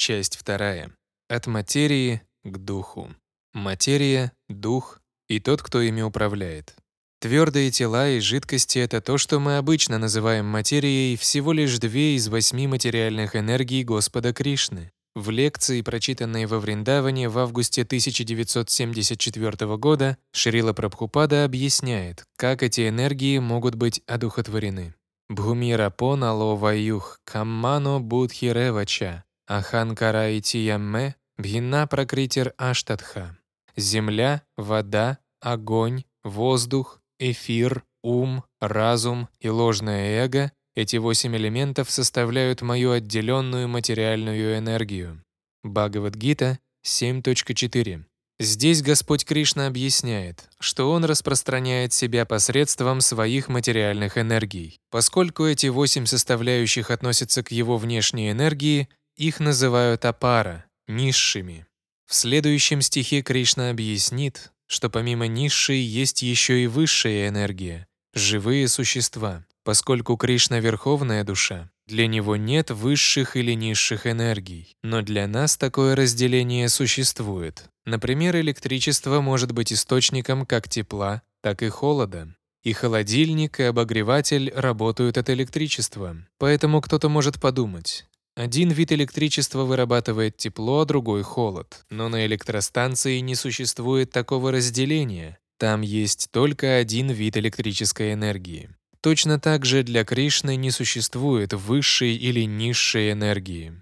Часть вторая. От материи к духу. Материя, дух и тот, кто ими управляет. Твердые тела и жидкости — это то, что мы обычно называем материей, всего лишь две из восьми материальных энергий Господа Кришны. В лекции, прочитанной во Вриндаване в августе 1974 года, Шрила Прабхупада объясняет, как эти энергии могут быть одухотворены. Бхумира нало ваюх каммано будхиревача аханкара итиямме бхина пракритир аштатха. Земля, вода, огонь, воздух, эфир, ум, разум и ложное эго — эти восемь элементов составляют мою отделенную материальную энергию. Бхагавадгита 7.4. Здесь Господь Кришна объясняет, что Он распространяет себя посредством своих материальных энергий. Поскольку эти восемь составляющих относятся к Его внешней энергии, их называют апара, низшими. В следующем стихе Кришна объяснит, что помимо низшей есть еще и высшая энергия — живые существа. Поскольку Кришна — верховная душа, для него нет высших или низших энергий. Но для нас такое разделение существует. Например, электричество может быть источником как тепла, так и холода. И холодильник, и обогреватель работают от электричества. Поэтому кто-то может подумать, один вид электричества вырабатывает тепло, другой — холод. Но на электростанции не существует такого разделения. Там есть только один вид электрической энергии. Точно так же для Кришны не существует высшей или низшей энергии.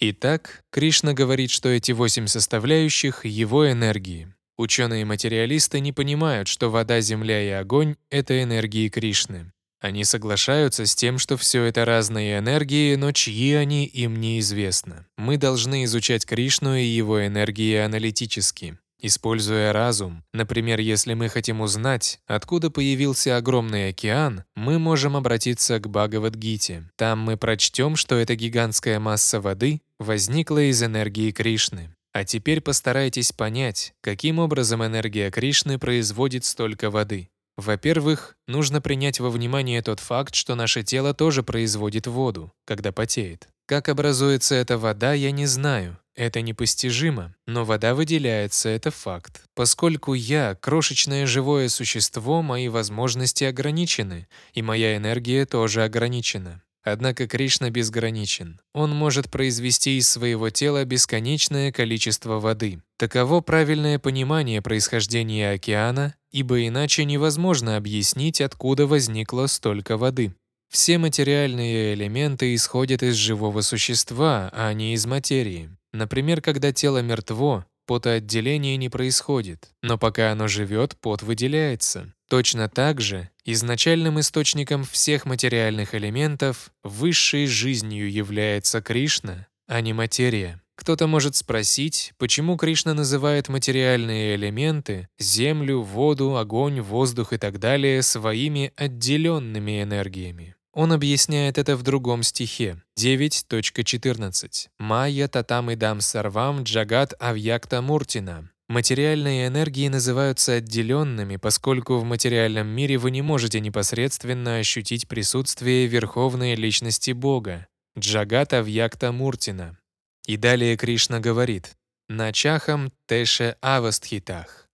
Итак, Кришна говорит, что эти восемь составляющих — его энергии. Ученые-материалисты не понимают, что вода, земля и огонь — это энергии Кришны. Они соглашаются с тем, что все это разные энергии, но чьи они, им неизвестно. Мы должны изучать Кришну и его энергии аналитически, используя разум. Например, если мы хотим узнать, откуда появился огромный океан, мы можем обратиться к Бхагавадгите. Там мы прочтем, что эта гигантская масса воды возникла из энергии Кришны. А теперь постарайтесь понять, каким образом энергия Кришны производит столько воды. Во-первых, нужно принять во внимание тот факт, что наше тело тоже производит воду, когда потеет. Как образуется эта вода, я не знаю. Это непостижимо, но вода выделяется, это факт. Поскольку я — крошечное живое существо, мои возможности ограничены, и моя энергия тоже ограничена. Однако Кришна безграничен. Он может произвести из своего тела бесконечное количество воды. Таково правильное понимание происхождения океана, ибо иначе невозможно объяснить, откуда возникло столько воды. Все материальные элементы исходят из живого существа, а не из материи. Например, когда тело мертво, потоотделение не происходит, но пока оно живет, пот выделяется. Точно так же изначальным источником всех материальных элементов, высшей жизнью является Кришна, а не материя. Кто-то может спросить, почему Кришна называет материальные элементы — землю, воду, огонь, воздух и так далее — своими отделенными энергиями. Он объясняет это в другом стихе, 9.14. «Майя татам идам сарвам джагат авьякта муртина». Материальные энергии называются отделенными, поскольку в материальном мире вы не можете непосредственно ощутить присутствие Верховной Личности Бога, Джагата Вьякта Муртина. И далее Кришна говорит «Начахам теше авастхитах».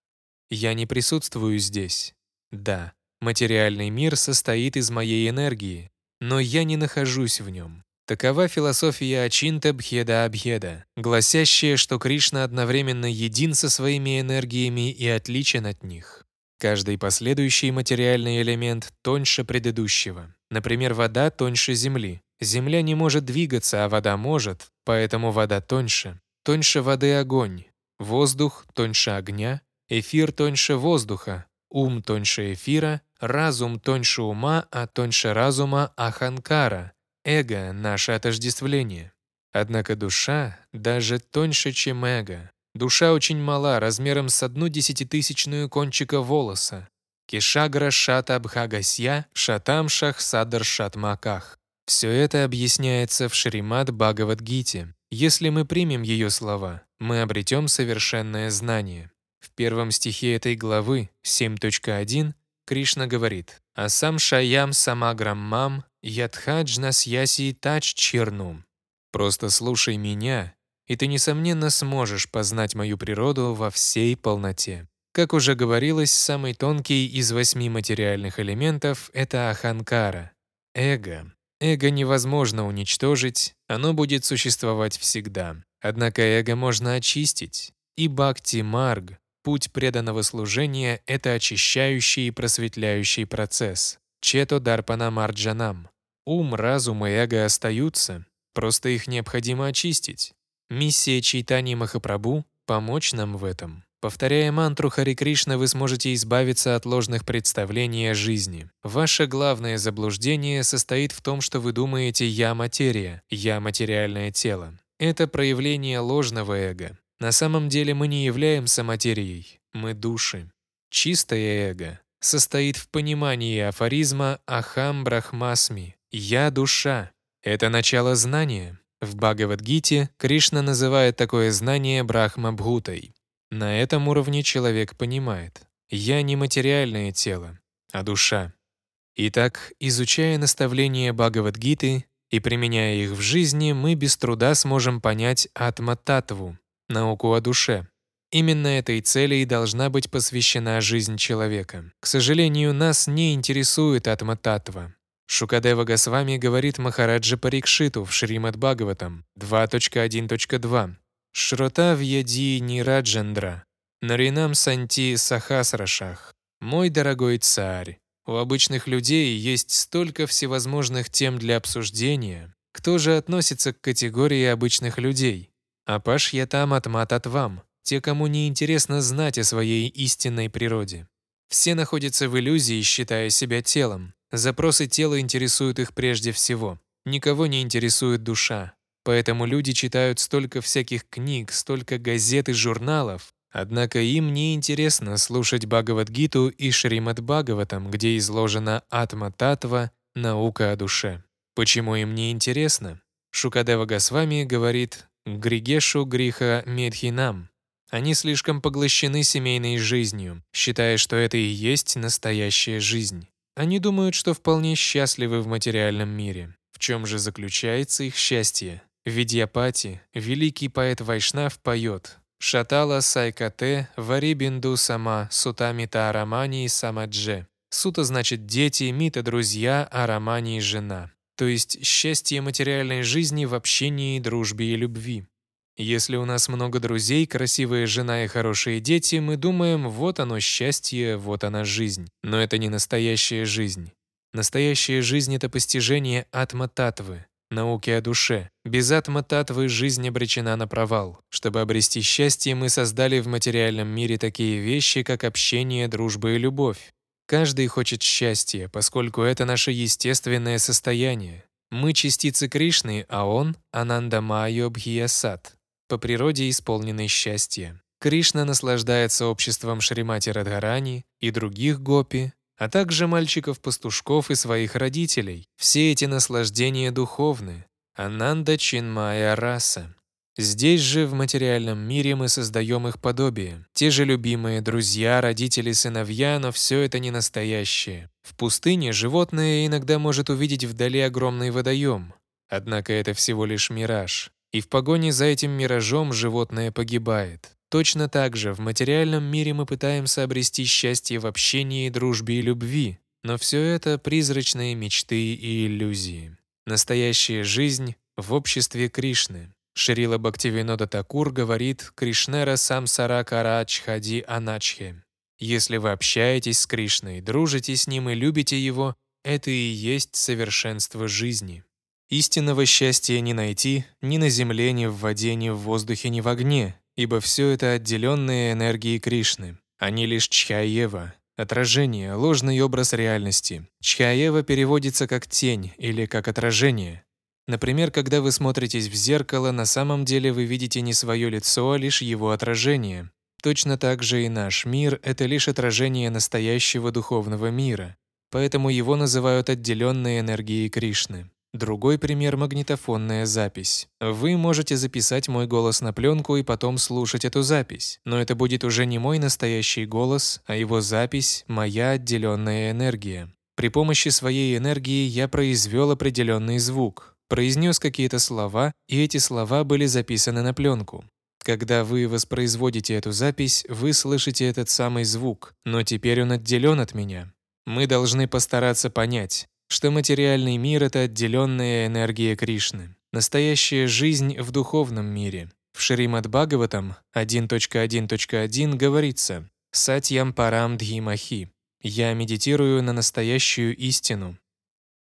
«Я не присутствую здесь». Да, материальный мир состоит из моей энергии, но я не нахожусь в нем. Такова философия Ачинта Бхеда Абхеда, гласящая, что Кришна одновременно един со своими энергиями и отличен от них. Каждый последующий материальный элемент тоньше предыдущего. Например, вода тоньше земли. Земля не может двигаться, а вода может, поэтому вода тоньше. Тоньше воды огонь. Воздух тоньше огня. Эфир тоньше воздуха. Ум тоньше эфира, разум тоньше ума, а тоньше разума — аханкара, эго — наше отождествление. Однако душа даже тоньше, чем эго. Душа очень мала, размером с одну десятитысячную кончика волоса. Кишагра шата бхагасья шатам шах садар шатмаках. Все это объясняется в Шримад Бхагавадгите. Если мы примем ее слова, мы обретем совершенное знание. В первом стихе этой главы, 7.1, Кришна говорит «Асам шаям самаграммам ядхаджнас яси тач чернум». «Просто слушай меня, и ты, несомненно, сможешь познать мою природу во всей полноте. Как уже говорилось, самый тонкий из восьми материальных элементов — это аханкара — эго. Эго невозможно уничтожить, оно будет существовать всегда. Однако эго можно очистить. И бхакти-марг, путь преданного служения — это очищающий и просветляющий процесс. Чето дарпана марджанам. Ум, разум и эго остаются, просто их необходимо очистить. Миссия Чайтани Махапрабху — помочь нам в этом. Повторяя мантру Хари Кришна, вы сможете избавиться от ложных представлений о жизни. Ваше главное заблуждение состоит в том, что вы думаете «я материя», «я материальное тело». Это проявление ложного эго. На самом деле мы не являемся материей, мы души. Чистое эго состоит в понимании афоризма «Ахам Брахмасми» — «Я душа». Это начало знания. В Бхагавадгите Кришна называет такое знание Брахма-бхутой. На этом уровне человек понимает, я не материальное тело, а душа. Итак, изучая наставления Бхагавадгиты и применяя их в жизни, мы без труда сможем понять Атма-татву, науку о душе. Именно этой цели и должна быть посвящена жизнь человека. К сожалению, нас не интересует Атма-татва. Шукадева Госвами говорит Махараджа Парикшиту в Шримад Бхагаватам 2.1.2 Шрота вьяди Нираджандра, Наринам Санти Сахасрашах. Мой дорогой царь, у обычных людей есть столько всевозможных тем для обсуждения. Кто же относится к категории обычных людей? Апаш я там атмат от вам, те, кому не интересно знать о своей истинной природе. Все находятся в иллюзии, считая себя телом. Запросы тела интересуют их прежде всего. Никого не интересует душа, Поэтому люди читают столько всяких книг, столько газет и журналов, однако им не интересно слушать Бхагавадгиту и Шримад Бхагаватам, где изложена Атма-татва, наука о душе. Почему им не интересно? Шукадева Госвами говорит «Григешу гриха медхинам». Они слишком поглощены семейной жизнью, считая, что это и есть настоящая жизнь. Они думают, что вполне счастливы в материальном мире. В чем же заключается их счастье? В Видьяпати великий поэт Вайшнав поет «Шатала сайкате вари бинду сама сутамита арамани самадже». Сута значит «дети», мита – «друзья», а романи – «жена». То есть счастье материальной жизни в общении, дружбе и любви. Если у нас много друзей, красивая жена и хорошие дети, мы думаем, вот оно счастье, вот она жизнь. Но это не настоящая жизнь. Настоящая жизнь — это постижение атма-татвы, науки о душе. Без атма-татвы жизнь обречена на провал. Чтобы обрести счастье, мы создали в материальном мире такие вещи, как общение, дружба и любовь. Каждый хочет счастья, поскольку это наше естественное состояние. Мы частицы Кришны, а он — Ананда Майо Бхиясат, по природе исполненный счастья. Кришна наслаждается обществом Шримати Радхарани и других гопи, а также мальчиков-пастушков и своих родителей. Все эти наслаждения духовны. Ананда Чинмая раса. Здесь же, в материальном мире, мы создаем их подобие. Те же любимые друзья, родители, сыновья, но все это не настоящее. В пустыне животное иногда может увидеть вдали огромный водоем. Однако это всего лишь мираж. И в погоне за этим миражом животное погибает. Точно так же в материальном мире мы пытаемся обрести счастье в общении, дружбе и любви, но все это призрачные мечты и иллюзии. Настоящая жизнь в обществе Кришны. Шрила Бхактивинода Такур говорит «Кришнера самсара карач хади аначхе». Если вы общаетесь с Кришной, дружите с Ним и любите Его, это и есть совершенство жизни. Истинного счастья не найти ни на земле, ни в воде, ни в воздухе, ни в огне, ибо все это отделенные энергии Кришны. Они лишь Чхаева, отражение, ложный образ реальности. Чхаева переводится как тень или как отражение. Например, когда вы смотритесь в зеркало, на самом деле вы видите не свое лицо, а лишь его отражение. Точно так же и наш мир — это лишь отражение настоящего духовного мира, поэтому его называют отделенной энергией Кришны. Другой пример — магнитофонная запись. Вы можете записать мой голос на пленку и потом слушать эту запись, но это будет уже не мой настоящий голос, а его запись — моя отделенная энергия. При помощи своей энергии я произвел определенный звук. произнес какие-то слова, и эти слова были записаны на пленку. Когда вы воспроизводите эту запись, вы слышите этот самый звук, но теперь он отделен от меня. Мы должны постараться понять, что материальный мир — это отделенная энергия Кришны. Настоящая жизнь в духовном мире. В Шримад Бхагаватам 1.1.1 говорится «Сатьям парам дхимахи» «Я медитирую на настоящую истину»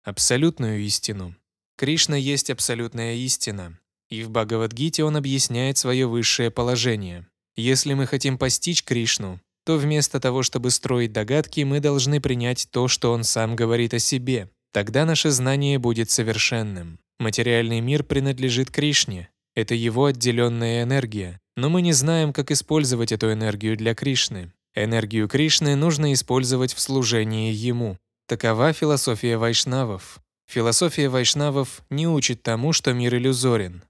абсолютную истину. Кришна есть абсолютная истина. И в Бхагавадгите он объясняет свое высшее положение. Если мы хотим постичь Кришну, то вместо того, чтобы строить догадки, мы должны принять то, что он сам говорит о себе. Тогда наше знание будет совершенным. Материальный мир принадлежит Кришне. Это его отделенная энергия. Но мы не знаем, как использовать эту энергию для Кришны. Энергию Кришны нужно использовать в служении Ему. Такова философия вайшнавов. Философия вайшнавов не учит тому, что мир иллюзорен.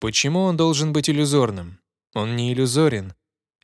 Почему он должен быть иллюзорным? Он не иллюзорен.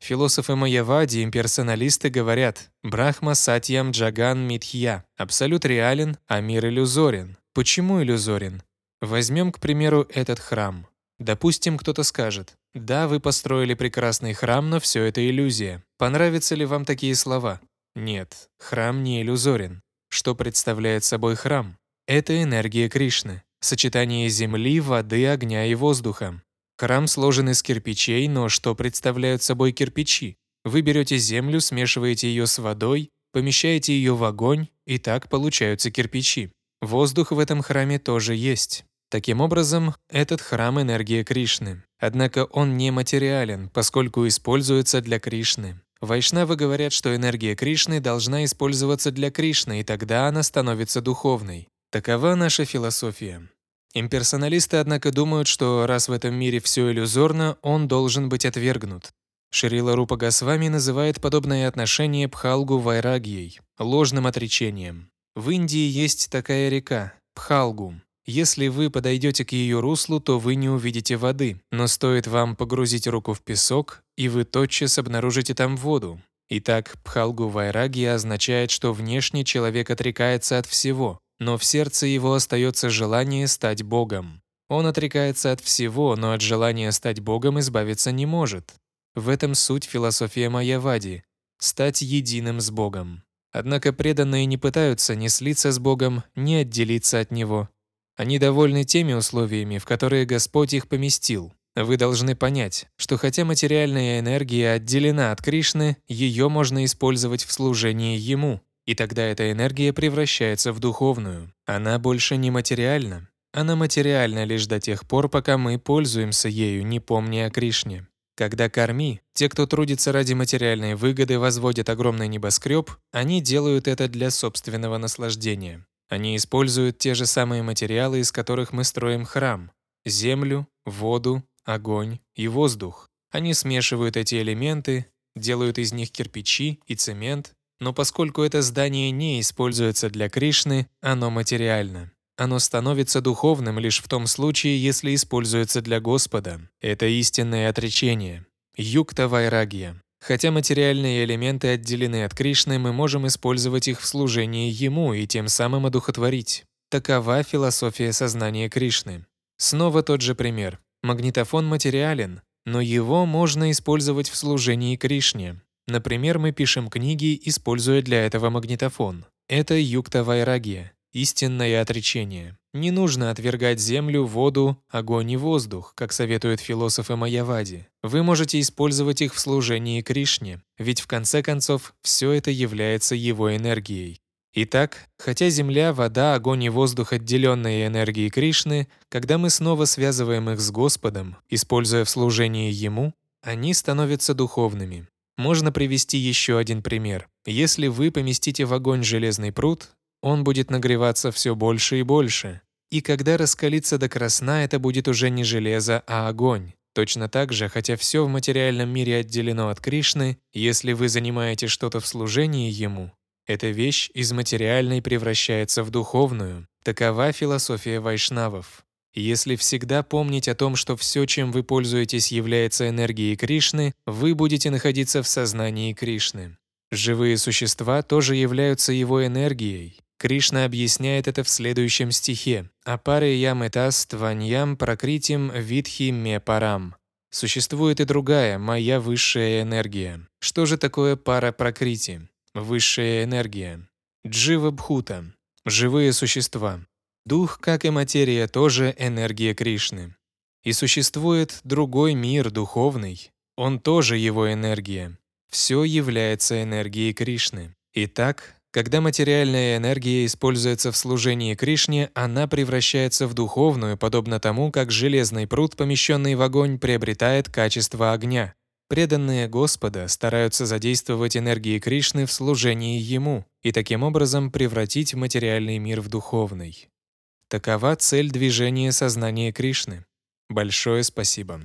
Философы Майявади, имперсоналисты говорят «Брахма сатьям джаган митхья» – абсолют реален, а мир иллюзорен. Почему иллюзорен? Возьмем, к примеру, этот храм. Допустим, кто-то скажет «Да, вы построили прекрасный храм, но все это иллюзия». Понравятся ли вам такие слова? Нет, храм не иллюзорен. Что представляет собой храм? Это энергия Кришны, сочетание земли, воды, огня и воздуха. Храм сложен из кирпичей, но что представляют собой кирпичи? Вы берете землю, смешиваете ее с водой, помещаете ее в огонь, и так получаются кирпичи. Воздух в этом храме тоже есть. Таким образом, этот храм — энергия Кришны. Однако он не материален, поскольку используется для Кришны. Вайшнавы говорят, что энергия Кришны должна использоваться для Кришны, и тогда она становится духовной. Такова наша философия. Имперсоналисты, однако, думают, что раз в этом мире все иллюзорно, он должен быть отвергнут. Шрила Рупа Госвами называет подобное отношение Пхалгу Вайрагьей, ложным отречением. В Индии есть такая река – Пхалгу. Если вы подойдете к ее руслу, то вы не увидите воды, но стоит вам погрузить руку в песок, и вы тотчас обнаружите там воду. Итак, пхалгу вайраги означает, что внешне человек отрекается от всего, но в сердце его остается желание стать Богом. Он отрекается от всего, но от желания стать Богом избавиться не может. В этом суть философия Майявади – стать единым с Богом. Однако преданные не пытаются ни слиться с Богом, ни отделиться от Него, они довольны теми условиями, в которые Господь их поместил. Вы должны понять, что хотя материальная энергия отделена от Кришны, ее можно использовать в служении Ему, и тогда эта энергия превращается в духовную. Она больше не материальна. Она материальна лишь до тех пор, пока мы пользуемся ею, не помня о Кришне. Когда корми, те, кто трудится ради материальной выгоды, возводят огромный небоскреб, они делают это для собственного наслаждения. Они используют те же самые материалы, из которых мы строим храм — землю, воду, огонь и воздух. Они смешивают эти элементы, делают из них кирпичи и цемент, но поскольку это здание не используется для Кришны, оно материально. Оно становится духовным лишь в том случае, если используется для Господа. Это истинное отречение. Юкта Вайрагия. Хотя материальные элементы отделены от Кришны, мы можем использовать их в служении Ему и тем самым одухотворить. Такова философия сознания Кришны. Снова тот же пример. Магнитофон материален, но его можно использовать в служении Кришне. Например, мы пишем книги, используя для этого магнитофон. Это юкта вайрагия, истинное отречение. Не нужно отвергать землю, воду, огонь и воздух, как советуют философы Майявади. Вы можете использовать их в служении Кришне, ведь в конце концов все это является его энергией. Итак, хотя земля, вода, огонь и воздух отделенные энергии Кришны, когда мы снова связываем их с Господом, используя в служении Ему, они становятся духовными. Можно привести еще один пример. Если вы поместите в огонь железный пруд, он будет нагреваться все больше и больше. И когда раскалится до красна, это будет уже не железо, а огонь. Точно так же, хотя все в материальном мире отделено от Кришны, если вы занимаете что-то в служении Ему, эта вещь из материальной превращается в духовную. Такова философия вайшнавов. Если всегда помнить о том, что все, чем вы пользуетесь, является энергией Кришны, вы будете находиться в сознании Кришны. Живые существа тоже являются его энергией. Кришна объясняет это в следующем стихе «Апаре ям этас тваньям пракритим видхи ме парам». Существует и другая, моя высшая энергия. Что же такое пара пракрити? Высшая энергия. Джива Бхута. Живые существа. Дух, как и материя, тоже энергия Кришны. И существует другой мир духовный. Он тоже его энергия. Все является энергией Кришны. Итак, когда материальная энергия используется в служении Кришне, она превращается в духовную, подобно тому, как железный пруд, помещенный в огонь, приобретает качество огня. Преданные Господа стараются задействовать энергии Кришны в служении Ему и таким образом превратить материальный мир в духовный. Такова цель движения сознания Кришны. Большое спасибо.